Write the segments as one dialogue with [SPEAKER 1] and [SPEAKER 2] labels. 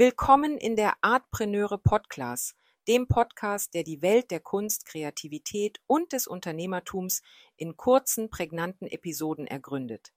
[SPEAKER 1] Willkommen in der Artpreneure Podcast, dem Podcast, der die Welt der Kunst, Kreativität und des Unternehmertums in kurzen, prägnanten Episoden ergründet.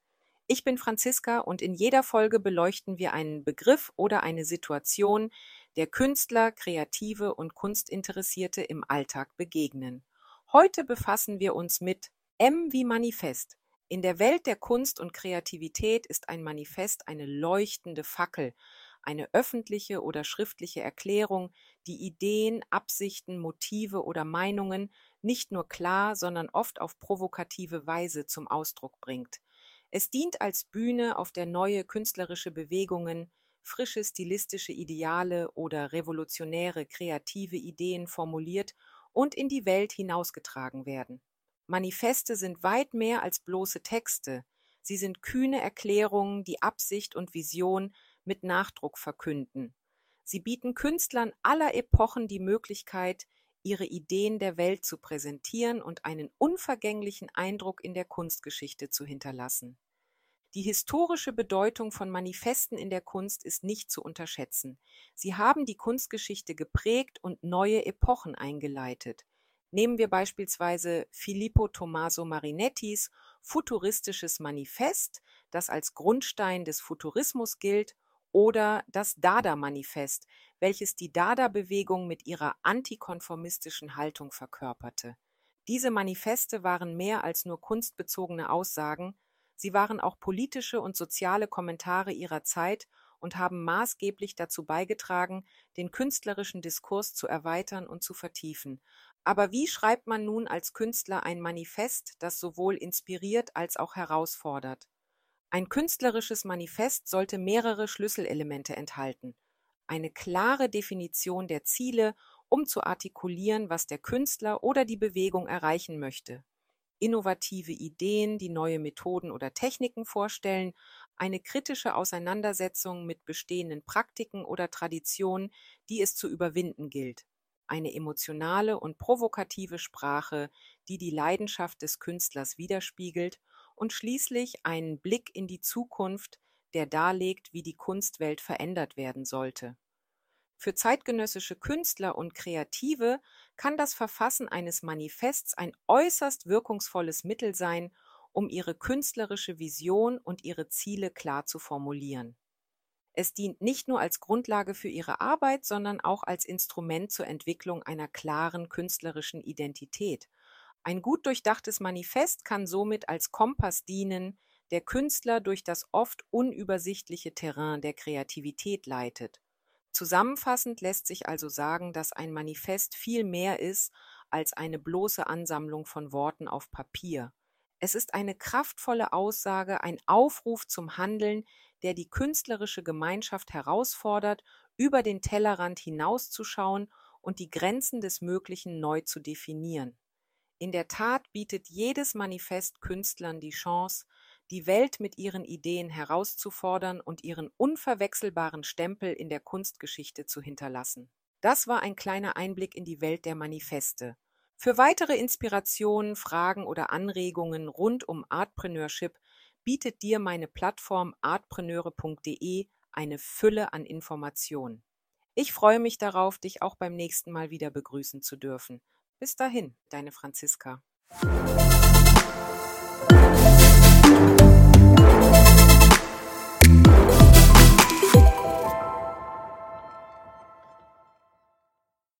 [SPEAKER 1] Ich bin Franziska und in jeder Folge beleuchten wir einen Begriff oder eine Situation, der Künstler, Kreative und Kunstinteressierte im Alltag begegnen. Heute befassen wir uns mit M wie Manifest. In der Welt der Kunst und Kreativität ist ein Manifest eine leuchtende Fackel, eine öffentliche oder schriftliche Erklärung, die Ideen, Absichten, Motive oder Meinungen nicht nur klar, sondern oft auf provokative Weise zum Ausdruck bringt. Es dient als Bühne, auf der neue künstlerische Bewegungen, frische stilistische Ideale oder revolutionäre kreative Ideen formuliert und in die Welt hinausgetragen werden. Manifeste sind weit mehr als bloße Texte, sie sind kühne Erklärungen, die Absicht und Vision mit Nachdruck verkünden. Sie bieten Künstlern aller Epochen die Möglichkeit, ihre Ideen der Welt zu präsentieren und einen unvergänglichen Eindruck in der Kunstgeschichte zu hinterlassen. Die historische Bedeutung von Manifesten in der Kunst ist nicht zu unterschätzen. Sie haben die Kunstgeschichte geprägt und neue Epochen eingeleitet. Nehmen wir beispielsweise Filippo Tommaso Marinettis Futuristisches Manifest, das als Grundstein des Futurismus gilt, oder das Dada-Manifest, welches die Dada-Bewegung mit ihrer antikonformistischen Haltung verkörperte. Diese Manifeste waren mehr als nur kunstbezogene Aussagen, sie waren auch politische und soziale Kommentare ihrer Zeit und haben maßgeblich dazu beigetragen, den künstlerischen Diskurs zu erweitern und zu vertiefen. Aber wie schreibt man nun als Künstler ein Manifest, das sowohl inspiriert als auch herausfordert? Ein künstlerisches Manifest sollte mehrere Schlüsselelemente enthalten. Eine klare Definition der Ziele, um zu artikulieren, was der Künstler oder die Bewegung erreichen möchte. Innovative Ideen, die neue Methoden oder Techniken vorstellen, eine kritische Auseinandersetzung mit bestehenden Praktiken oder Traditionen, die es zu überwinden gilt. Eine emotionale und provokative Sprache, die die Leidenschaft des Künstlers widerspiegelt und schließlich einen Blick in die Zukunft, der darlegt, wie die Kunstwelt verändert werden sollte. Für zeitgenössische Künstler und Kreative kann das Verfassen eines Manifests ein äußerst wirkungsvolles Mittel sein, um ihre künstlerische Vision und ihre Ziele klar zu formulieren. Es dient nicht nur als Grundlage für ihre Arbeit, sondern auch als Instrument zur Entwicklung einer klaren künstlerischen Identität ein gut durchdachtes Manifest kann somit als Kompass dienen, der Künstler durch das oft unübersichtliche Terrain der Kreativität leitet. Zusammenfassend lässt sich also sagen, dass ein Manifest viel mehr ist als eine bloße Ansammlung von Worten auf Papier. Es ist eine kraftvolle Aussage, ein Aufruf zum Handeln, der die künstlerische Gemeinschaft herausfordert, über den Tellerrand hinauszuschauen und die Grenzen des Möglichen neu zu definieren. In der Tat bietet jedes Manifest Künstlern die Chance, die Welt mit ihren Ideen herauszufordern und ihren unverwechselbaren Stempel in der Kunstgeschichte zu hinterlassen. Das war ein kleiner Einblick in die Welt der Manifeste. Für weitere Inspirationen, Fragen oder Anregungen rund um Artpreneurship bietet dir meine Plattform artpreneure.de eine Fülle an Informationen. Ich freue mich darauf, dich auch beim nächsten Mal wieder begrüßen zu dürfen. Bis dahin, deine Franziska.